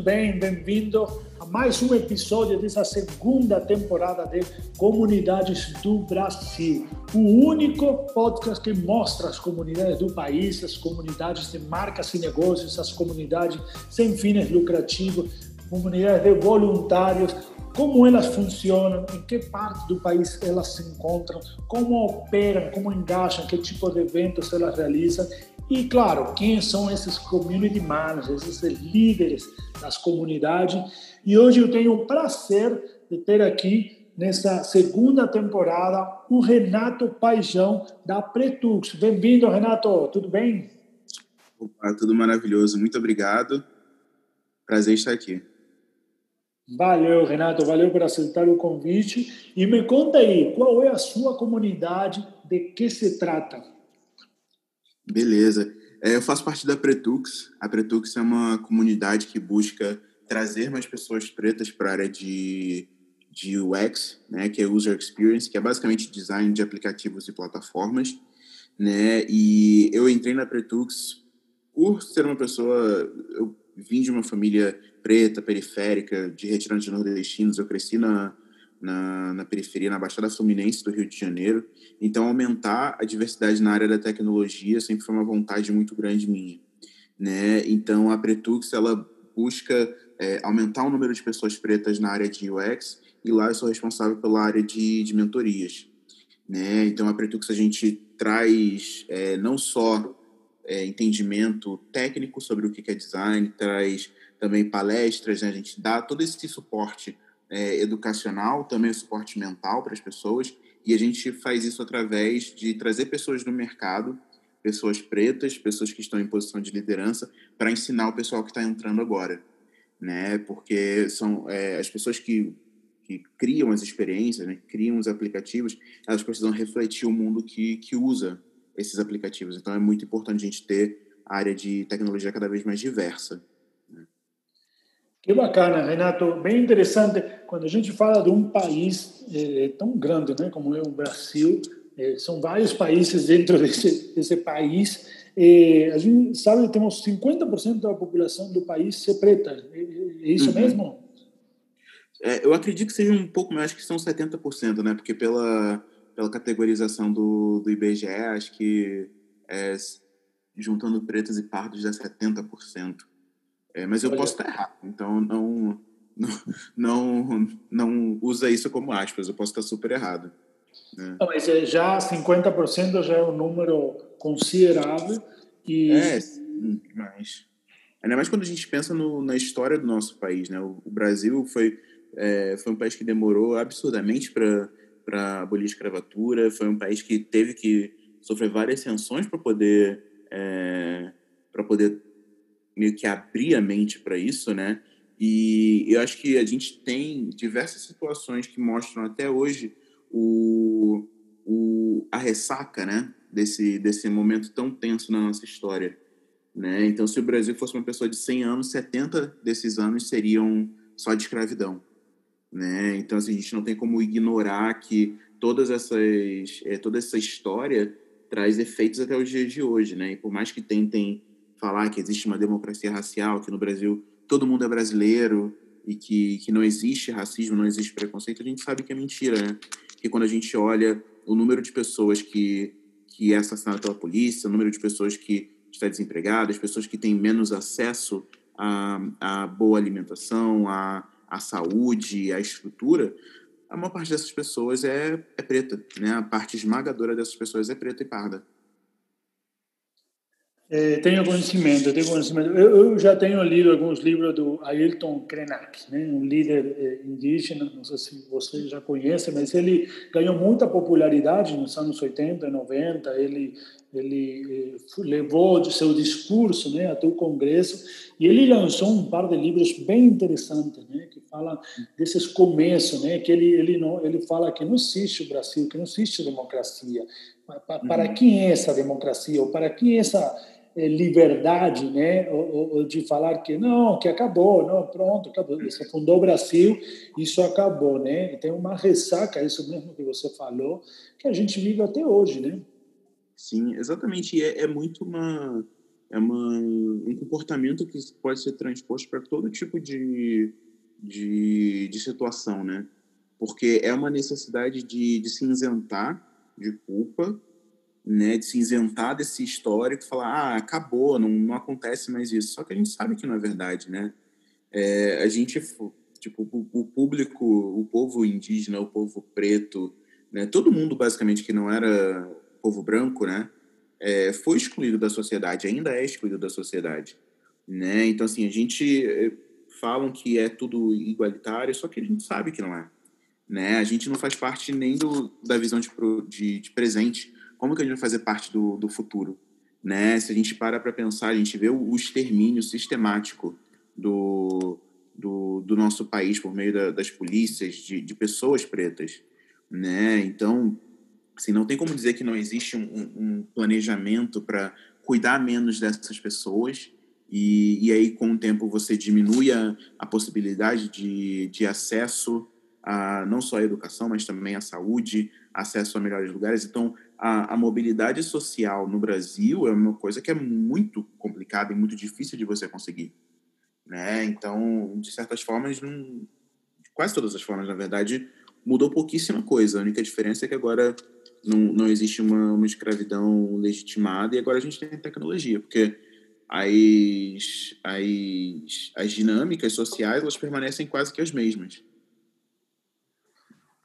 Tudo bem? Bem-vindo a mais um episódio dessa segunda temporada de Comunidades do Brasil. O único podcast que mostra as comunidades do país, as comunidades de marcas e negócios, as comunidades sem fins lucrativos, comunidades de voluntários, como elas funcionam, em que parte do país elas se encontram, como operam, como engajam, que tipo de eventos elas realizam e, claro, quem são esses community managers, esses líderes das comunidades. E hoje eu tenho o prazer de ter aqui, nessa segunda temporada, o Renato Paixão, da Pretux. Bem-vindo, Renato. Tudo bem? Opa, tudo maravilhoso. Muito obrigado. Prazer estar aqui. Valeu, Renato. Valeu por aceitar o convite. E me conta aí, qual é a sua comunidade? De que se trata? Beleza. É, eu faço parte da Pretux. A Pretux é uma comunidade que busca trazer mais pessoas pretas para a área de, de UX, né, que é User Experience, que é basicamente design de aplicativos e plataformas. Né? E eu entrei na Pretux por ser uma pessoa. Eu vim de uma família preta, periférica, de retirantes nordestinos. Eu cresci na, na, na, periferia, na Baixada Fluminense do Rio de Janeiro. Então, aumentar a diversidade na área da tecnologia sempre foi uma vontade muito grande minha. Né? Então, a Pretux ela busca é, aumentar o número de pessoas pretas na área de UX e lá eu sou responsável pela área de, de mentorias. Né? Então, a Pretux a gente traz é, não só é, entendimento técnico sobre o que é design, traz também palestras, né? a gente dá todo esse suporte é, educacional, também o suporte mental para as pessoas, e a gente faz isso através de trazer pessoas do mercado, pessoas pretas, pessoas que estão em posição de liderança, para ensinar o pessoal que está entrando agora, né? Porque são é, as pessoas que, que criam as experiências, né? criam os aplicativos, elas precisam refletir o mundo que, que usa esses aplicativos. Então é muito importante a gente ter a área de tecnologia cada vez mais diversa. Que bacana, Renato. Bem interessante. Quando a gente fala de um país é, tão grande né, como é o Brasil, é, são vários países dentro desse, desse país. É, a gente sabe que temos 50% da população do país ser preta. É, é isso uhum. mesmo? É, eu acredito que seja um pouco mais, acho que são 70%, né? Porque pela, pela categorização do, do IBGE, acho que juntando pretos e pardos dá 70%. É, mas eu Olha. posso estar errado, então não, não, não, não usa isso como aspas, eu posso estar super errado. Né? Não, mas é, já 50% já é um número considerável. E... É, mas. Ainda mais quando a gente pensa no, na história do nosso país, né? O, o Brasil foi, é, foi um país que demorou absurdamente para abolir a escravatura, foi um país que teve que sofrer várias sanções para poder, é, para poder meio que abrir a mente para isso, né? E eu acho que a gente tem diversas situações que mostram até hoje o, o, a ressaca, né? Desse, desse momento tão tenso na nossa história. Né? Então, se o Brasil fosse uma pessoa de 100 anos, 70 desses anos seriam só de escravidão. Né? Então, assim, a gente não tem como ignorar que todas essas, é, toda essa história traz efeitos até os dias de hoje. Né? E por mais que tentem falar que existe uma democracia racial, que no Brasil todo mundo é brasileiro e que, que não existe racismo, não existe preconceito, a gente sabe que é mentira, né? Que quando a gente olha o número de pessoas que, que é assassinado pela polícia, o número de pessoas que está desempregada, as pessoas que têm menos acesso à, à boa alimentação, à, à saúde, à estrutura, a maior parte dessas pessoas é, é preta, né? A parte esmagadora dessas pessoas é preta e parda. É, tenho conhecimento, tenho conhecimento. Eu, eu, já tenho lido alguns livros do Ailton Krenak, né, um líder é, indígena, não sei se você já conhece, mas ele ganhou muita popularidade nos anos 80, 90. Ele ele é, levou seu discurso, né, até o Congresso e ele lançou um par de livros bem interessantes, né, que fala desses começos, né, que ele ele não ele fala que não existe o Brasil, que não existe democracia. Para, para uhum. quem é essa democracia ou para quem é essa liberdade, né, de falar que não, que acabou, não, pronto, acabou. Você fundou o Brasil, isso acabou, né? E tem uma ressaca, isso mesmo que você falou, que a gente vive até hoje, né? Sim, exatamente. É, é muito uma é uma, um comportamento que pode ser transposto para todo tipo de, de, de, situação, né? Porque é uma necessidade de, de se isentar de culpa, né? De se isentar desse histórico, falar, ah, acabou, não, não acontece mais isso. Só que a gente sabe que não é verdade, né? É, a gente, tipo, o, o público, o povo indígena, o povo preto, né? Todo mundo basicamente que não era povo branco, né? é, foi excluído da sociedade, ainda é excluído da sociedade. Né? Então, assim, a gente é, falam que é tudo igualitário, só que a gente sabe que não é. Né? A gente não faz parte nem do, da visão de, de, de presente. Como que a gente vai fazer parte do, do futuro? Né? Se a gente para para pensar, a gente vê o, o extermínio sistemático do, do, do, nosso país por meio da, das polícias, de, de pessoas pretas. Né? Então, Assim, não tem como dizer que não existe um, um planejamento para cuidar menos dessas pessoas e, e, aí, com o tempo, você diminui a, a possibilidade de, de acesso a não só a educação, mas também a saúde, acesso a melhores lugares. Então, a, a, mobilidade social no Brasil é uma coisa que é muito complicada e muito difícil de você conseguir. Né? Então, de certas formas, não, de quase todas as formas, na verdade, mudou pouquíssima coisa. A única diferença é que agora não, não existe uma, uma escravidão legitimada e agora a gente tem tecnologia, porque as, as, as dinâmicas sociais elas permanecem quase que as mesmas.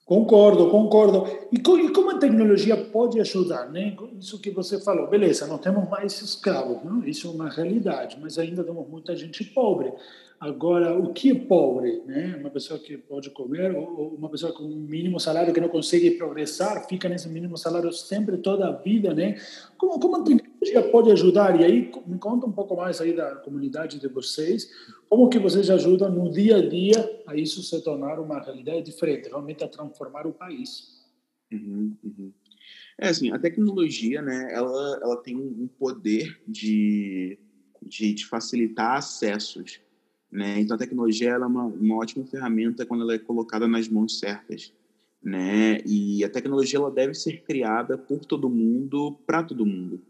Concordo, concordo. E, e, como a tecnologia pode ajudar, né? Isso que você falou, beleza, não temos mais escravos, não? isso é uma realidade, mas ainda temos muita gente pobre. Agora, o que é pobre? Né? Uma pessoa que pode comer ou uma pessoa com um mínimo salário que não consegue progressar, fica nesse mínimo salário sempre, toda a vida, né? Como, como a tecnologia pode ajudar? E aí, me conta um pouco mais aí da comunidade de vocês, como que vocês ajudam no dia a dia a isso se tornar uma realidade diferente, realmente a transformar o país? Uhum, uhum. É assim, a tecnologia, né, ela, ela tem um poder de, de, de facilitar acessos né? Então, a tecnologia é uma, uma ótima ferramenta quando ela é colocada nas mãos certas. Né? E a tecnologia ela deve ser criada por todo mundo, para todo mundo.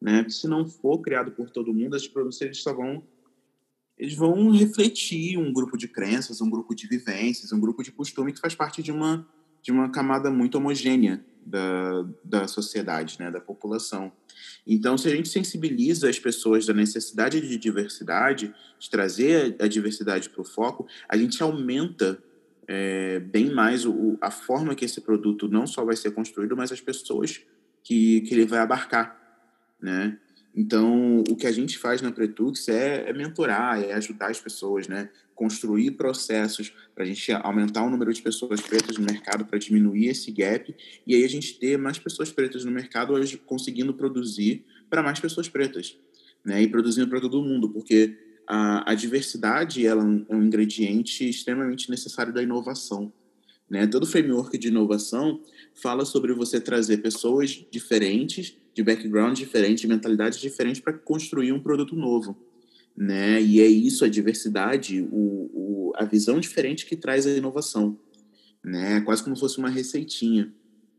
Né? Porque se não for criado por todo mundo, produtos eles só vão eles vão refletir um grupo de crenças, um grupo de vivências, um grupo de costume que faz parte de uma de uma camada muito homogênea da, da sociedade, né, da população. Então, se a gente sensibiliza as pessoas da necessidade de diversidade, de trazer a diversidade para o foco, a gente aumenta é, bem mais o, a forma que esse produto não só vai ser construído, mas as pessoas que, que ele vai abarcar, né? Então, o que a gente faz na Pretux é, é mentorar, é ajudar as pessoas, né? Construir processos para a gente aumentar o número de pessoas pretas no mercado, para diminuir esse gap, e aí a gente ter mais pessoas pretas no mercado hoje conseguindo produzir para mais pessoas pretas, né? E produzindo para todo mundo, porque a, a diversidade ela é um ingrediente extremamente necessário da inovação. Né? Todo framework de inovação fala sobre você trazer pessoas diferentes, de background diferente, de mentalidade diferente para construir um produto novo. Né? E é isso, a diversidade, o, o, a visão diferente que traz a inovação. Né? Quase como se fosse uma receitinha.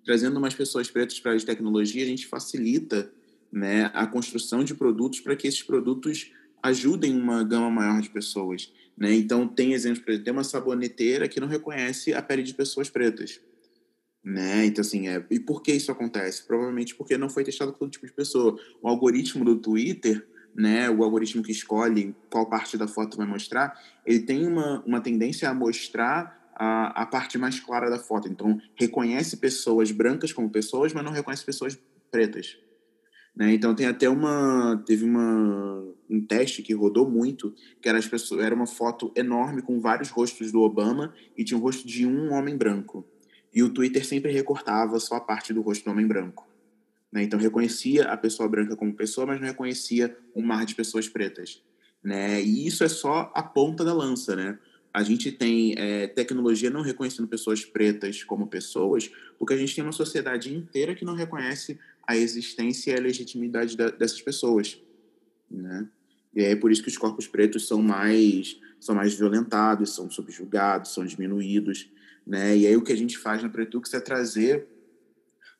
Trazendo mais pessoas pretas para a tecnologia, a gente facilita né, a construção de produtos para que esses produtos ajudem uma gama maior de pessoas. Né? Então, tem exemplos, por exemplo, tem uma saboneteira que não reconhece a pele de pessoas pretas. Né? Então, assim, é... e por que isso acontece? Provavelmente porque não foi testado com todo tipo de pessoa. O algoritmo do Twitter, né, o algoritmo que escolhe qual parte da foto vai mostrar, ele tem uma, uma tendência a mostrar a, a parte mais clara da foto. Então, reconhece pessoas brancas como pessoas, mas não reconhece pessoas pretas. Né? Então tem até uma teve uma um teste que rodou muito, que era as pessoas era uma foto enorme com vários rostos do Obama e tinha o rosto de um homem branco. E o Twitter sempre recortava só a parte do rosto do homem branco. Né? Então reconhecia a pessoa branca como pessoa, mas não reconhecia um mar de pessoas pretas. Né? E isso é só a ponta da lança, né? A gente tem é, tecnologia não reconhecendo pessoas pretas como pessoas, porque a gente tem uma sociedade inteira que não reconhece a existência e a legitimidade da, dessas pessoas, né? E é por isso que os corpos pretos são mais são mais violentados, são subjugados, são diminuídos, né? E aí o que a gente faz na Pretux é trazer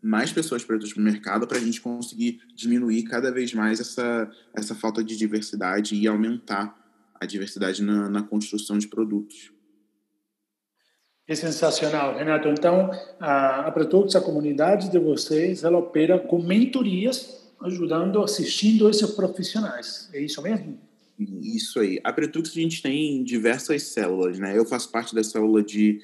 mais pessoas pretas no mercado para a gente conseguir diminuir cada vez mais essa, essa falta de diversidade e aumentar a diversidade na, na construção de produtos. É sensacional, Renato. Então, a, a Pretux, a comunidade de vocês, ela opera com mentorias, ajudando, assistindo esses profissionais. É isso mesmo? Isso aí. A Pretux, a gente tem diversas células, né? Eu faço parte da célula de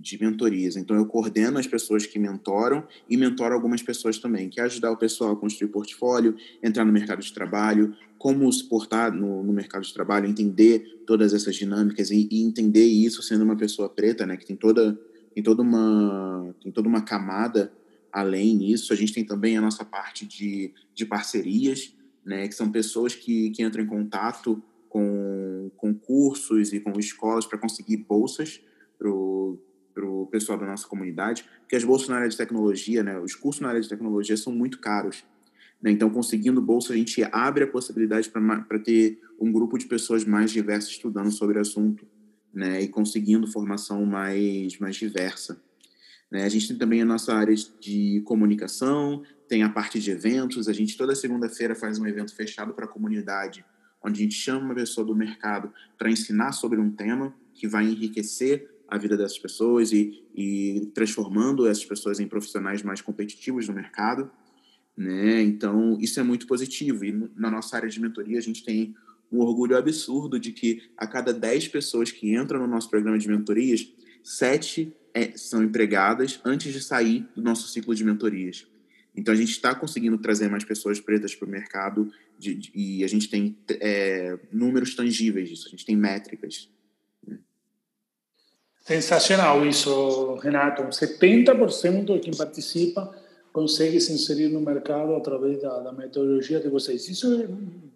de mentorias. Então, eu coordeno as pessoas que mentoram e mentoro algumas pessoas também, que é ajudar o pessoal a construir portfólio, entrar no mercado de trabalho, como suportar no, no mercado de trabalho, entender todas essas dinâmicas e, e, entender isso sendo uma pessoa preta, né, que tem toda, tem toda, uma, tem toda uma camada além disso. A gente tem também a nossa parte de, de parcerias, né, que são pessoas que, que entram em contato com, com cursos e com escolas para conseguir bolsas pessoal da nossa comunidade, que as bolsas na área de tecnologia, né, os cursos na área de tecnologia são muito caros. Né? Então, conseguindo bolsa, a gente abre a possibilidade para ter um grupo de pessoas mais diversas estudando sobre o assunto né? e conseguindo formação mais, mais diversa. Né? A gente tem também a nossa área de comunicação, tem a parte de eventos. A gente toda segunda-feira faz um evento fechado para a comunidade, onde a gente chama uma pessoa do mercado para ensinar sobre um tema que vai enriquecer a vida dessas pessoas e, e transformando essas pessoas em profissionais mais competitivos no mercado. Né? Então, isso é muito positivo. E na nossa área de mentoria, a gente tem um orgulho absurdo de que a cada 10 pessoas que entram no nosso programa de mentorias, sete é, são empregadas antes de sair do nosso ciclo de mentorias. Então, a gente está conseguindo trazer mais pessoas pretas para o mercado de, de, e a gente tem é, números tangíveis disso, a gente tem métricas. Sensacional isso, Renato. 70% de quem participa consegue se inserir no mercado através da, da, metodologia de vocês. Isso é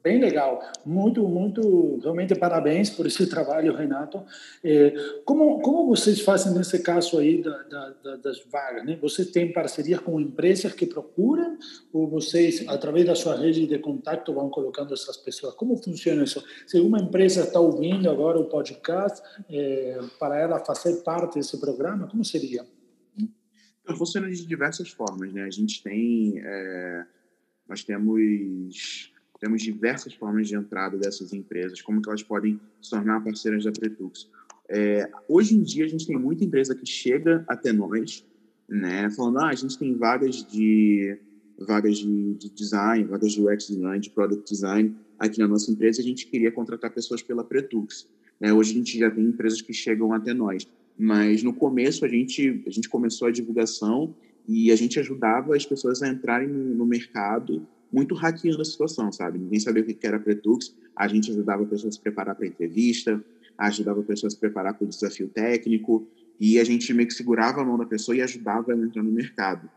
bem legal. Muito, muito, realmente parabéns por esse trabalho, Renato. É, como, como vocês fazem nesse caso aí da, da, das vagas? Né? Vocês têm parcerias com empresas que procuram ou vocês, através da sua rede de contato, vão colocando essas pessoas? Como funciona isso? Se uma empresa está ouvindo agora o podcast, é, para ela fazer parte desse programa, como seria? Então, funciona de diversas formas, né? A gente tem, é, nós temos, temos diversas formas de entrada dessas empresas, como que elas podem se tornar parceiras da Pretux. É, hoje em dia, a gente tem muita empresa que chega até nós, né? Falando, ah, a gente tem vagas de vagas de, de design, vagas de UX design, de product design aqui na nossa empresa, a gente queria contratar pessoas pela Pretux. Né? Hoje a gente já tem empresas que chegam até nós. Mas no começo a gente, a gente começou a divulgação e a gente ajudava as pessoas a entrarem no, no mercado muito hackeando a situação, sabe? Ninguém sabia o que era Pretux, a gente ajudava a pessoa a se preparar para entrevista, ajudava a pessoa a se preparar para o desafio técnico e a gente meio que segurava a mão da pessoa e ajudava ela a entrar no mercado.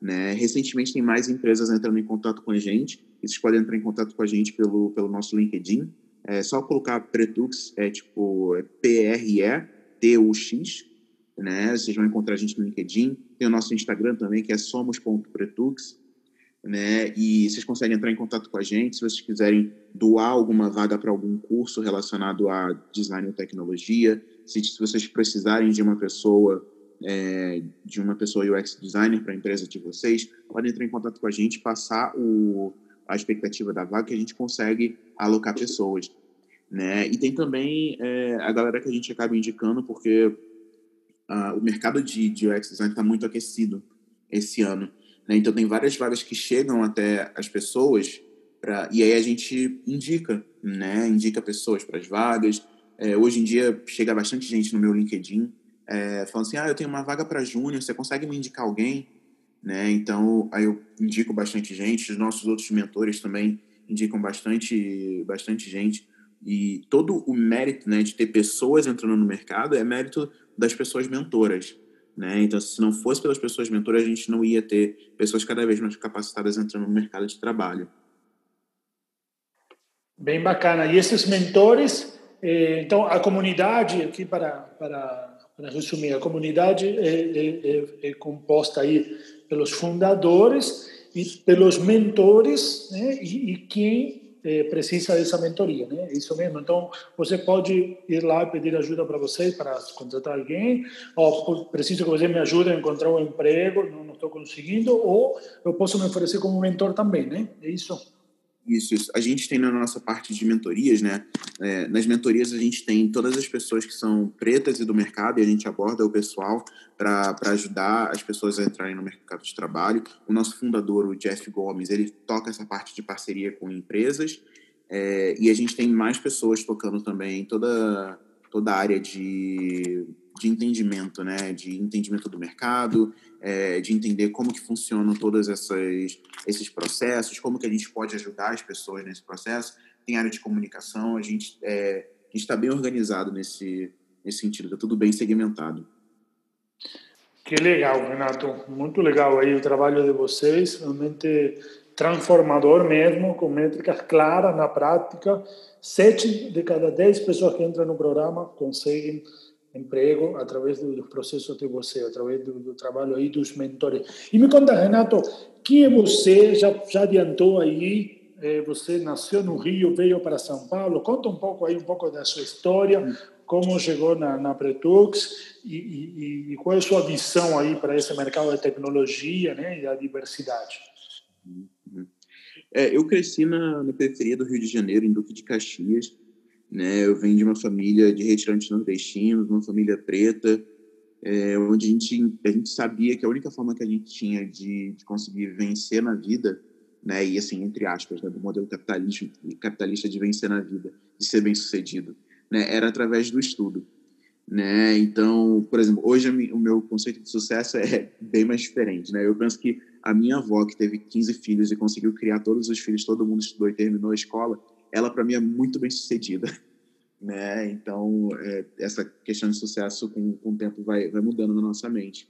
Né? Recentemente tem mais empresas entrando em contato com a gente, vocês podem entrar em contato com a gente pelo, pelo nosso LinkedIn, é só colocar Pretux, é tipo P-R-E, TUX, né? Vocês vão encontrar a gente no LinkedIn. Tem o nosso Instagram também, que é somos.pretux, né? E vocês conseguem entrar em contato com a gente se vocês quiserem doar alguma vaga para algum curso relacionado a design ou tecnologia. Se, se vocês precisarem de uma pessoa é, de uma pessoa UX designer para a empresa de vocês, podem entrar em contato com a gente, passar o, a expectativa da vaga que a gente consegue alocar pessoas. Né? E tem também é, a galera que a gente acaba indicando, porque uh, o mercado de, de UX design está muito aquecido esse ano. Né? Então, tem várias vagas que chegam até as pessoas, pra, e aí a gente indica, né? indica pessoas para as vagas. É, hoje em dia, chega bastante gente no meu LinkedIn é, falando assim: ah, eu tenho uma vaga para júnior, você consegue me indicar alguém? Né? Então, aí eu indico bastante gente, os nossos outros mentores também indicam bastante, bastante gente. E todo o mérito né, de ter pessoas entrando no mercado é mérito das pessoas mentoras. Né? Então, se não fosse pelas pessoas mentoras, a gente não ia ter pessoas cada vez mais capacitadas entrando no mercado de trabalho. Bem bacana. E esses mentores, eh, então, a comunidade, aqui para, para, para resumir, a comunidade é, é, é, é composta aí pelos fundadores e pelos mentores né? e, e quem eh, precisa dessa mentoria, né? É isso mesmo. Então, você pode ir lá e pedir ajuda para vocês, para contratar alguém, ou preciso que você me ajude a encontrar um emprego, não estou conseguindo, ou eu posso me oferecer como mentor também, né? É isso. Isso, isso. A gente tem na nossa parte de mentorias, né? É, nas mentorias a gente tem todas as pessoas que são pretas e do mercado e a gente aborda o pessoal para ajudar as pessoas a entrarem no mercado de trabalho. O nosso fundador, o Jeff Gomes, ele toca essa parte de parceria com empresas é, e a gente tem mais pessoas tocando também toda toda a área de, de entendimento, né? De entendimento do mercado, é, de entender como que funcionam todos essas, esses processos, como que a gente pode ajudar as pessoas nesse processo. Tem área de comunicação, a gente é, está bem organizado nesse, nesse sentido, está tudo bem segmentado. Que legal, Renato. Muito legal aí o trabalho de vocês, realmente transformador mesmo, com métricas claras na prática. Sete de cada dez pessoas que entram no programa conseguem emprego através dos processos de você, através do, do, trabalho aí dos mentores. E me conta, Renato, que você já, já adiantou aí, você nasceu no Rio, veio para São Paulo, conta um pouco aí, um pouco da sua história, como chegou na, na Pretux e, e, e, qual é a sua visão aí para esse mercado de tecnologia né, e a diversidade. Uhum. É, eu cresci na, na periferia do Rio de Janeiro, em Duque de Caxias, né? Eu venho de uma família de retirantes nordestinos, uma família preta, é, onde a gente, a gente sabia que a única forma que a gente tinha de, de conseguir vencer na vida, né, e assim, entre aspas, né, do modelo capitalista, capitalista de vencer na vida, de ser bem sucedido, né, era através do estudo. Né? Então, por exemplo, hoje o meu conceito de sucesso é bem mais diferente. Né? Eu penso que a minha avó, que teve 15 filhos e conseguiu criar todos os filhos, todo mundo estudou e terminou a escola, ela para mim é muito bem sucedida, né? Então é, essa questão de sucesso com, com o tempo vai, vai mudando na nossa mente.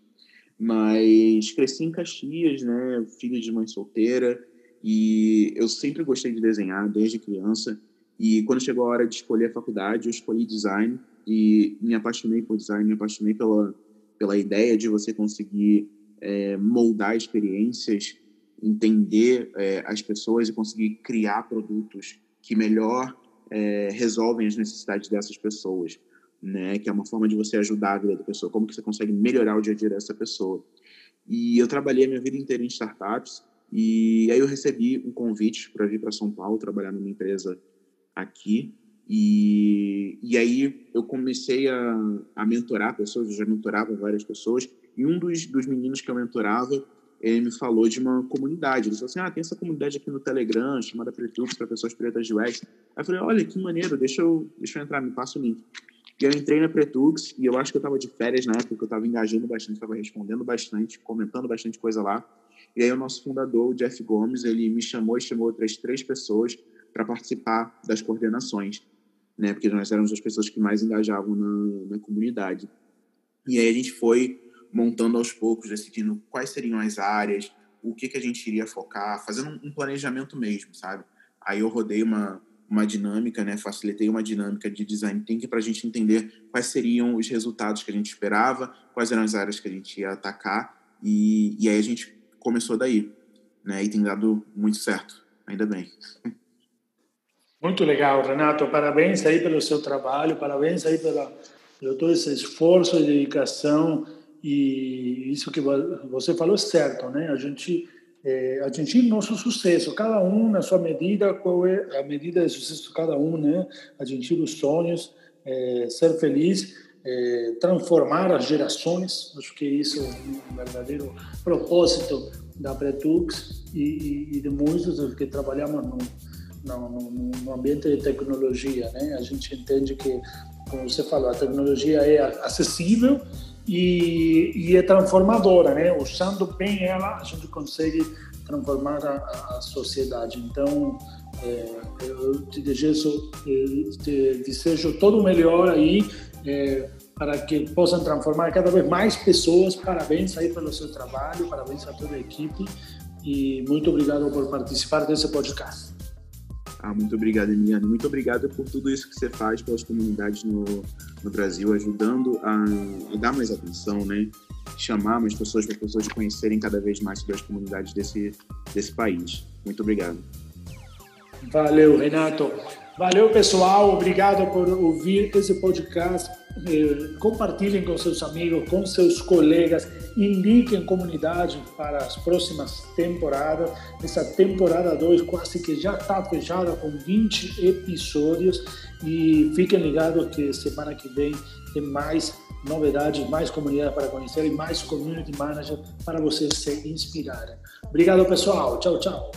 Mas cresci em Caxias, né? Filho de mãe solteira e eu sempre gostei de desenhar desde criança. E quando chegou a hora de escolher a faculdade, eu escolhi design e me apaixonei por design, me apaixonei pela pela ideia de você conseguir é, moldar experiências, entender é, as pessoas e conseguir criar produtos que melhor é, resolvem as necessidades dessas pessoas, né? Que é uma forma de você ajudar a vida da pessoa, como que você consegue melhorar o dia a dia dessa pessoa. E eu trabalhei a minha vida inteira em startups e aí eu recebi um convite para vir para São Paulo trabalhar numa empresa aqui e, e aí eu comecei a, a mentorar pessoas, eu já mentorava várias pessoas e um dos, dos meninos que eu mentorava ele me falou de uma comunidade. Ele falou assim: ah, tem essa comunidade aqui no Telegram, chamada Pretux, para pessoas pretas de UX. Aí eu falei: olha, que maneiro, deixa eu, deixa eu entrar, me passa o link. E eu entrei na Pretux e eu acho que eu estava de férias na época, eu estava engajando bastante, estava respondendo bastante, comentando bastante coisa lá. E aí o nosso fundador, o Jeff Gomes, ele me chamou e chamou outras três pessoas para participar das coordenações, né? Porque nós éramos as pessoas que mais engajavam na, na comunidade. E aí a gente foi montando aos poucos, decidindo quais seriam as áreas, o que, que a gente iria focar, fazendo um planejamento mesmo, sabe? Aí eu rodei uma, uma dinâmica, né? Facilitei uma dinâmica de design thinking para a gente entender quais seriam os resultados que a gente esperava, quais eram as áreas que a gente ia atacar e, e aí a gente começou daí, né? E tem dado muito certo, ainda bem. Muito legal, Renato. Parabéns aí pelo seu trabalho, parabéns aí pela, pelo todo esse esforço e dedicação e isso que você falou é certo, né? A gente é, atingir nosso sucesso, cada um na sua medida, qual é a medida de sucesso de cada um, né? Atingir os sonhos, é, ser feliz, é, transformar as gerações, acho que isso é um verdadeiro propósito da Pretux e, e, e de muitos dos que trabalhamos no, no, no, ambiente de tecnologia, né? A gente entende que, como você falou, a tecnologia é acessível, e, e é transformadora, né? Usando bem ela, a gente consegue transformar a, a sociedade. Então, é, eu te desejo, te desejo todo o melhor aí é, para que possam transformar cada vez mais pessoas. Parabéns aí pelo seu trabalho, parabéns a toda a equipe e muito obrigado por participar desse podcast. Ah, muito obrigado, Emiliano. Muito obrigado por tudo isso que você faz pelas comunidades no, no Brasil, ajudando a, a dar mais atenção, né? Chamar mais pessoas para pessoas conhecerem cada vez mais sobre as comunidades desse, desse país. Muito obrigado. Valeu, Renato. Valeu, pessoal. Obrigado por ouvir esse podcast. Eh, compartilhem com seus amigos, com seus colegas. Indiquem comunidade para as próximas temporadas. Essa temporada 2 quase que já está fechada com 20 episódios. E fiquem ligados que semana que vem tem mais novidades, mais comunidade para conhecer e mais community manager para vocês se inspirarem. Obrigado, pessoal. Tchau, tchau.